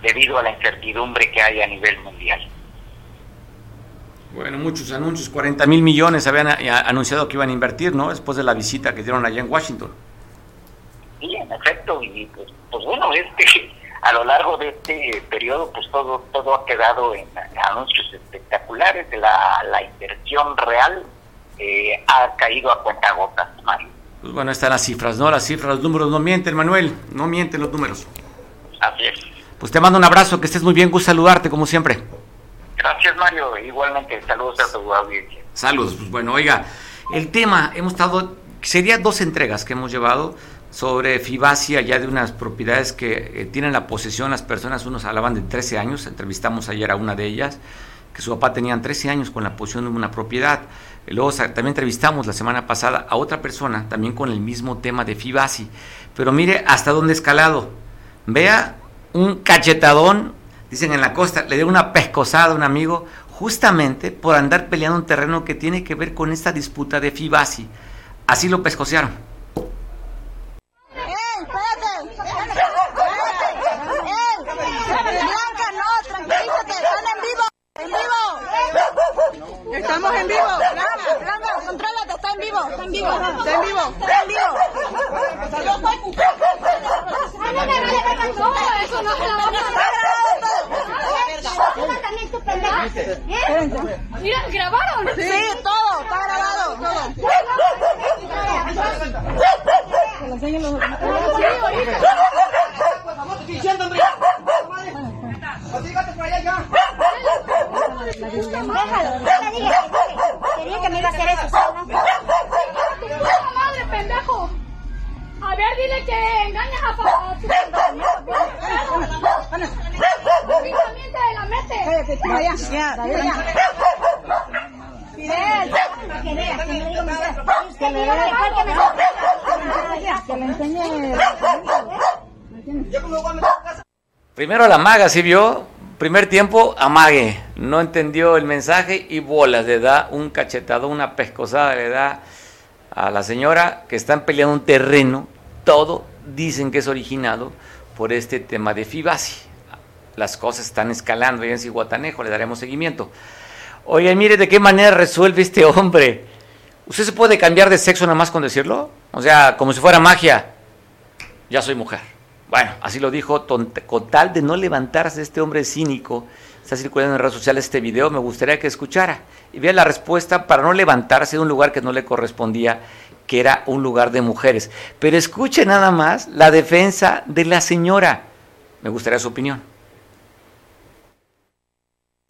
debido a la incertidumbre que hay a nivel mundial. Bueno, muchos anuncios, 40 mil millones habían anunciado que iban a invertir, ¿no? Después de la visita que dieron allá en Washington. Sí, en efecto, y pues, pues bueno, este, <laughs> a lo largo de este periodo, pues todo todo ha quedado en anuncios espectaculares de la, la inversión real eh, ha caído a cuenta gotas, Mario. Pues bueno, están las cifras, ¿no? Las cifras, los números no mienten, Manuel, no mienten los números. Así es. Pues te mando un abrazo, que estés muy bien, gusto saludarte como siempre. Gracias, Mario. Igualmente, saludos a tu audiencia. Saludos, pues bueno, oiga, el tema, hemos estado, serían dos entregas que hemos llevado sobre Fibacia, ya de unas propiedades que eh, tienen la posesión las personas, unos hablaban de 13 años, entrevistamos ayer a una de ellas, que su papá tenía 13 años con la posesión de una propiedad. Luego también entrevistamos la semana pasada a otra persona, también con el mismo tema de Fibasi. Pero mire hasta dónde escalado. Vea un cachetadón, dicen en la costa, le dio una pescosada a un amigo, justamente por andar peleando un terreno que tiene que ver con esta disputa de Fibasi. Así lo pescosearon. Estamos en vivo. Blanca, Blanca, contrólate, está en vivo, está en vivo, está en vivo, está en vivo. No me vale ver todo, eso no se lo vamos a Mira, ¿grabaron? Sí, todo, está grabado, todo. Déjalo, que me iba a hacer eso. madre, pendejo! A ver, dile que engañas a papá. También te la que que que que enseñe. Primero la maga, ¿sí vio? Primer tiempo, amague. No entendió el mensaje y bolas. Le da un cachetado, una pescosada, le da a la señora que están peleando un terreno. Todo dicen que es originado por este tema de Fibasi. Las cosas están escalando y en Ciguatanejo le daremos seguimiento. Oye, mire de qué manera resuelve este hombre. ¿Usted se puede cambiar de sexo nada más con decirlo? O sea, como si fuera magia. Ya soy mujer. Bueno, así lo dijo, con tal de no levantarse este hombre cínico. Está circulando en redes sociales este video, me gustaría que escuchara y vea la respuesta para no levantarse de un lugar que no le correspondía, que era un lugar de mujeres. Pero escuche nada más la defensa de la señora. Me gustaría su opinión.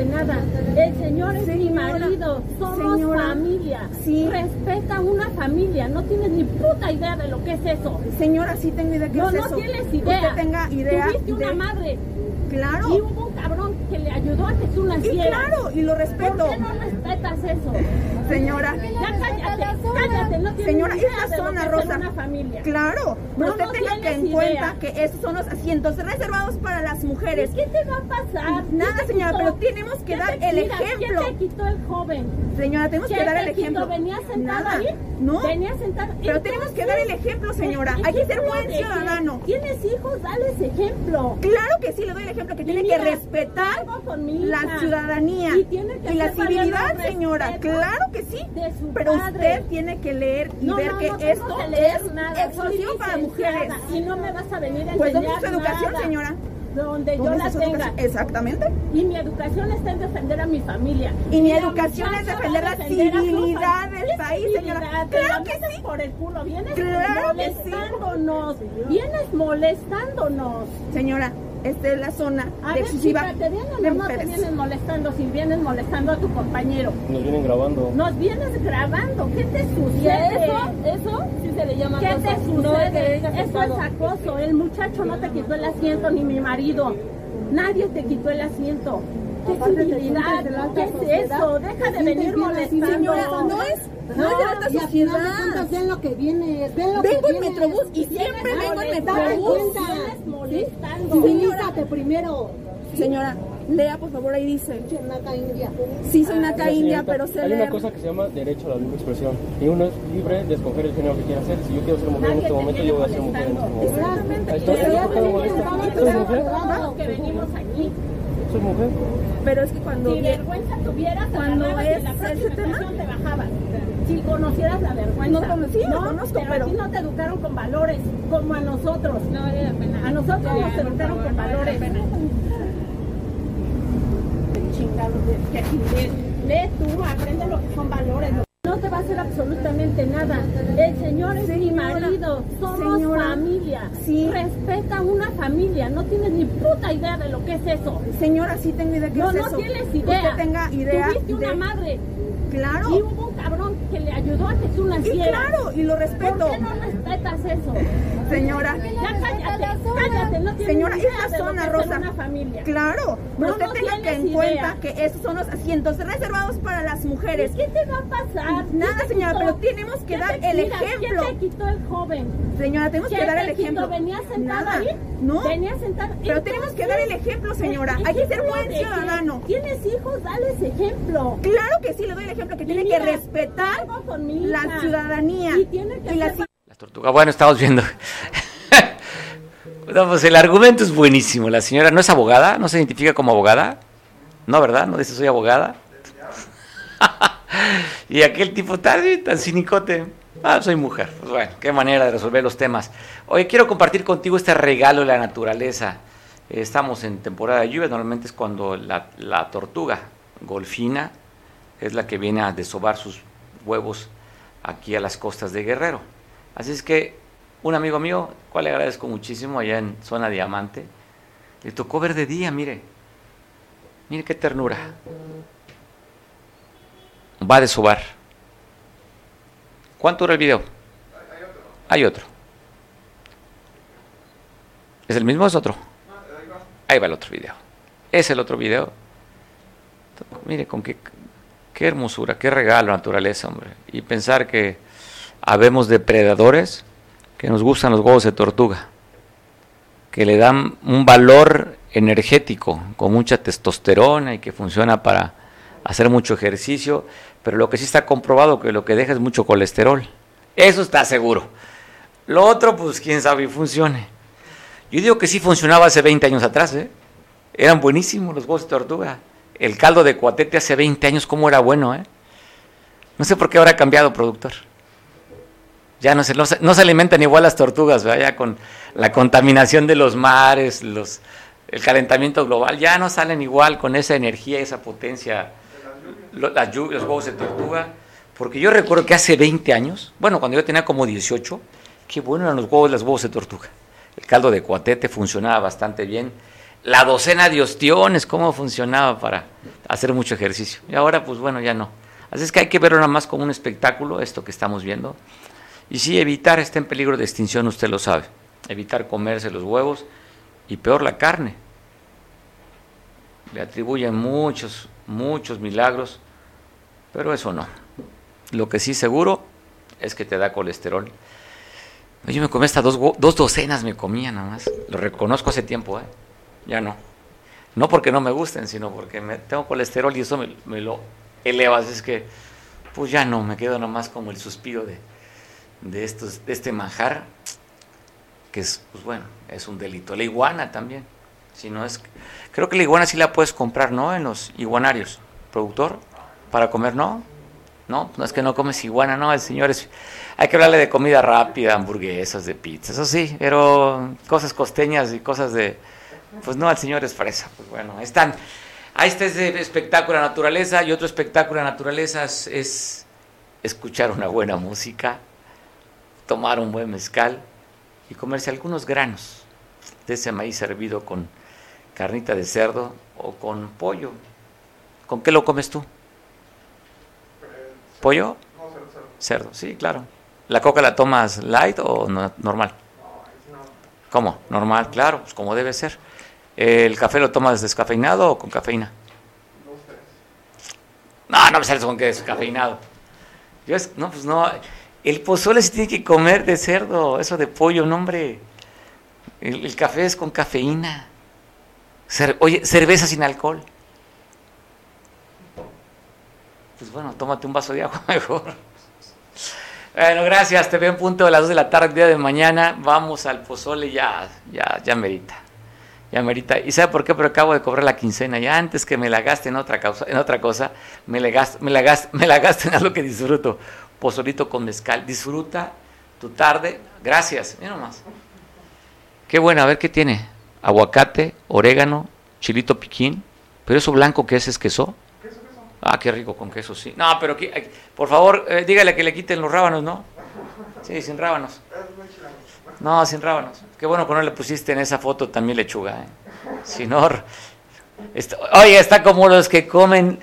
Nada, el señor es mi marido, somos familia. Sí. Respeta una familia, no tienes ni puta idea de lo que es eso. Señora, sí tengo idea de qué no, es no eso. No tienes idea. Usted tenga idea. Tuviste una madre. Claro. Y hubo un cabrón que le ayudó a que tú nacieras. Y claro, y lo respeto. ¿Por qué no respetas eso? Señora. Ya cállate, cállate, no tienes Señora, idea es la zona rosa. Una familia. Claro, pero No, usted no tenga que en idea. cuenta que esos son los asientos reservados para las mujeres. ¿Y ¿Qué te va a pasar? Nada, ¿Quién te señora, quitó? pero tenemos que ¿Quién dar te el ejemplo. ¿Quién te quitó el joven? Señora, tenemos que ¿Quién dar te el quitó? ejemplo. ¿Venía sentado Nada. ahí? No. Venía sentado. Pero tenemos que dar el ejemplo, señora. Hay que ser buen ciudadano. ¿Tienes hijos? Dales ejemplo. Claro que sí, le doy el ejemplo que Y tiene mira, que respetar la ciudadanía Y tiene que y la civilidad, señora. Claro que sí. Pero padre. usted tiene que leer y No, ver no, que no esto que es nada. exclusivo para mujeres. Y no me vas a venir a Pues ¿dónde es su educación, nada. señora? Donde yo ¿Dónde la tenga. Exactamente. Y mi educación está en defender a mi familia. Y mi educación es defender la civilidad del ¿Qué país, señora? Claro la que sí. por el culo. Vienes Claro que sí. molestándonos. Vienes molestándonos. Señora, esta es la zona A de ver, exclusiva chica, ¿te vienen de no te mujeres. vienes molestando si vienes molestando a tu compañero? Nos vienen grabando. Nos vienes grabando. ¿Qué te sucede? Eso, eso sí se le llama ¿Qué acoso. te No sucede? Eso es acoso. El muchacho no te quitó el asiento ni mi marido. Nadie te quitó el asiento. ¿Qué te civilidad? ¿Qué es eso? Deja de venir molestando. Señora, no es, no es de alta y al final de cuentas sociedad. ven lo que viene, ven lo Vengo que en. Metrobús y siempre vengo en Metrobús. molestando. Civilízate primero. Señora, lea por favor, ahí dice. Naca India. Sí, soy naca Mira, india, pero sé Hay una cosa que se llama derecho a la libre expresión. Y uno es libre de escoger el género que quiera hacer. Si yo quiero ser mujer en este te momento, yo voy a ser mujer en este momento. molestando. Ahí está, Pero ¿eso ya por qué me venimos, molesta? estamos ¿Soy mujer? todos que venimos aquí. ¿Soy mujer? Pero es que cuando Si vergüenza tuvieras, te Cuando es ese tema. te bajabas. Si conocieras la vergüenza. No conocí, lo conozco, pero, pero- a ti no te educaron con valores, como a nosotros. No vale la pena. A nosotros nos educaron con valores. Chingados de que aquí lee, lee tú, aprende lo que son valores. No te va a hacer absolutamente nada. El Señor es mi Señora, marido. Somos señora, familia. sí. Respeta una familia. No tienes ni puta idea de lo que es eso. Señora, sí tengo idea que No, es no eso. tienes idea. Usted tenga idea Tuviste una de- madre. Claro. Y hubo cabrón que le ayudó a que tú Y nacieras. claro, y lo respeto. ¿Por qué no respetas eso? Señora, Ya cállate, cállate, no Señora, es la zona rosa. ser una familia. claro. Pero usted no tenga que en idea. cuenta que esos son los asientos reservados para las mujeres. ¿Qué te va a pasar? Nada, ¿Quién te señora, quitó? pero tenemos que ¿Quién dar te- el ejemplo. ¿Quién te quitó el joven? Señora, tenemos que ¿Quién dar el quitó? ejemplo. ¿Venías sentado Nada. ahí? No. Venías sentado. Pero tenemos que dar el ejemplo, señora. Hay que ser buen ciudadano. Tienes hijos, dales ejemplo. Claro que sí, le doy el ejemplo que Y tiene mira, que respetar mi la ciudadanía Y tiene que y la Las tortugas. Bueno, estamos viendo. <laughs> No, pues el argumento es buenísimo. La señora no es abogada, no se identifica como abogada. No, ¿verdad? No dice soy abogada. <laughs> y aquel tipo tan, tan cinicote. Ah, soy mujer. Pues bueno, qué manera de resolver los temas. Oye, quiero compartir contigo este regalo de la naturaleza. Estamos en temporada de lluvia, normalmente es cuando la, la tortuga golfina es la que viene a desovar sus huevos aquí a las costas de Guerrero. Así es que un amigo mío, cual le agradezco muchísimo, allá en zona diamante, le tocó ver de día, mire. Mire qué ternura. Va a desovar. ¿Cuánto dura el video? Hay otro. ¿Es el mismo o es otro? Ahí va el otro video. Es el otro video. Mire con qué, qué hermosura, qué regalo naturaleza, hombre. Y pensar que habemos depredadores que nos gustan los huevos de tortuga, que le dan un valor energético con mucha testosterona y que funciona para hacer mucho ejercicio, pero lo que sí está comprobado que lo que deja es mucho colesterol. Eso está seguro. Lo otro, pues quién sabe funcione. Yo digo que sí funcionaba hace 20 años atrás, ¿eh? Eran buenísimos los huevos de tortuga. El caldo de cuatete hace 20 años, cómo era bueno, ¿eh? No sé por qué ahora ha cambiado, productor. Ya no se, no, se- alimentan igual las tortugas, ¿verdad? Ya con la contaminación de los mares, los, el calentamiento global, ya no salen igual con esa energía, esa potencia, las lluvias, los huevos de tortuga. Porque yo recuerdo que hace 20 años, bueno, cuando yo tenía como 18, qué bueno eran los huevos, los huevos de tortuga. El caldo de cuatete funcionaba bastante bien. La docena de ostiones, cómo funcionaba para hacer mucho ejercicio. Y ahora, pues bueno, ya no. Así es que hay que verlo nada más como un espectáculo, esto que estamos viendo. Y sí, evitar está en peligro de extinción, usted lo sabe. Evitar comerse los huevos y peor la carne. Le atribuyen muchos, muchos milagros, pero eso no. Lo que sí seguro es que te da colesterol. Yo me comí hasta dos, dos docenas, me comía nada más. Lo reconozco hace tiempo, ¿eh? Ya no. No porque no me gusten, sino porque me, tengo colesterol y eso me, lo eleva. Así es que, pues ya no, me quedo nada más como el suspiro de, de, estos, de este manjar, que es, pues bueno, es un delito. La iguana también. Si no es, creo que la iguana sí la puedes comprar, ¿no? En los iguanarios. Productor, para comer, ¿no? No, no es que no comes iguana, no, el señor es... Hay que hablarle de comida rápida, hamburguesas, de pizza, eso sí, pero cosas costeñas y cosas de... Pues no, el señor es fresa, pues bueno, ahí están. Ahí está ese espectáculo de la naturaleza y otro espectáculo de la naturaleza es, es escuchar una buena música, tomar un buen mezcal y comerse algunos granos de ese maíz servido con carnita de cerdo o con pollo. ¿Con qué lo comes tú? ¿Pollo? Cerdo, sí, claro. ¿La coca la tomas light o no- normal? ¿Cómo? Normal, claro, pues como debe ser. ¿El café lo tomas descafeinado o con cafeína? No, no me sales con que descafeinado. Yo es, no, pues no. El pozole se tiene que comer de cerdo, eso de pollo, no, hombre. El, el café es con cafeína. Oye, cerveza sin alcohol. Pues bueno, tómate un vaso de agua <laughs> mejor. Bueno, gracias. Te veo en punto de las 2 de la tarde, día de mañana. Vamos al pozole, ya, ya, ya merita. Ya merita. ¿Y sabe por qué? Pero acabo de cobrar la quincena. Ya antes que me la gaste en otra, causa, en otra cosa, me la, gasto, me, la gasto, me la gasto en algo que disfruto. Pozolito con mezcal. Disfruta tu tarde. Gracias. Mira nomás. Qué bueno. A ver qué tiene. Aguacate, orégano, chilito piquín. Pero eso blanco que es, es queso. Ah, qué rico con queso, sí. No, pero por favor, eh, dígale que le quiten los rábanos, ¿no? Sí, sin rábanos. No, sin rábanos. Qué bueno que no le pusiste en esa foto también lechuga, ¿eh? Si no, oye, está como los que comen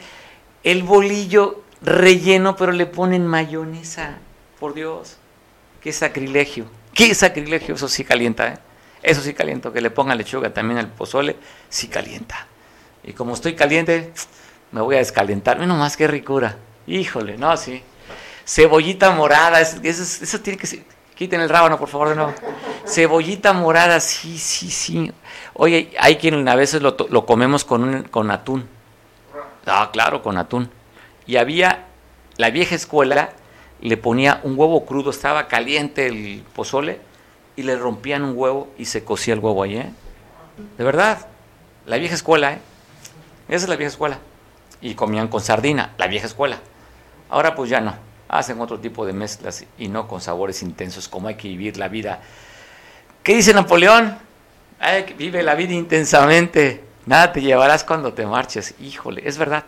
el bolillo relleno, pero le ponen mayonesa. Por Dios, qué sacrilegio. Qué sacrilegio, eso sí calienta, ¿eh? Eso sí calienta, que le pongan lechuga también al pozole, sí calienta. Y como estoy caliente, me voy a descalentar. Mira nomás qué ricura. Híjole, no, sí. Cebollita morada, es- eso, es- eso tiene que ser. Quiten el rábano, por favor, de nuevo. Cebollita morada, sí, sí, sí. Oye, hay quien a veces lo, lo comemos con, un- con atún. Ah, claro, con atún. Y había, la vieja escuela le ponía un huevo crudo, estaba caliente el pozole, y le rompían un huevo y se cocía el huevo ahí, ¿eh? De verdad, la vieja escuela, ¿eh? Esa es la vieja escuela. Y comían con sardina, la vieja escuela. Ahora pues ya no. Hacen otro tipo de mezclas y no con sabores intensos como hay que vivir la vida. ¿Qué dice Napoleón? Ay, vive la vida intensamente. Nada te llevarás cuando te marches. Híjole, es verdad.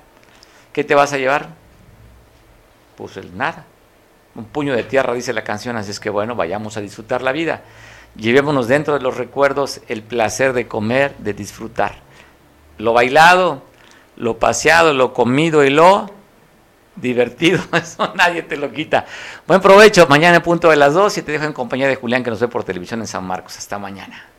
¿Qué te vas a llevar? Pues el nada. Un puño de tierra, dice la canción. Así es que bueno, vayamos a disfrutar la vida. Llevémonos dentro de los recuerdos el placer de comer, de disfrutar. Lo bailado, lo paseado, lo comido y lo divertido. <laughs> Eso nadie te lo quita. Buen provecho. Mañana en punto de las 2 y te dejo en compañía de Julián que nos ve por televisión en San Marcos. Hasta mañana.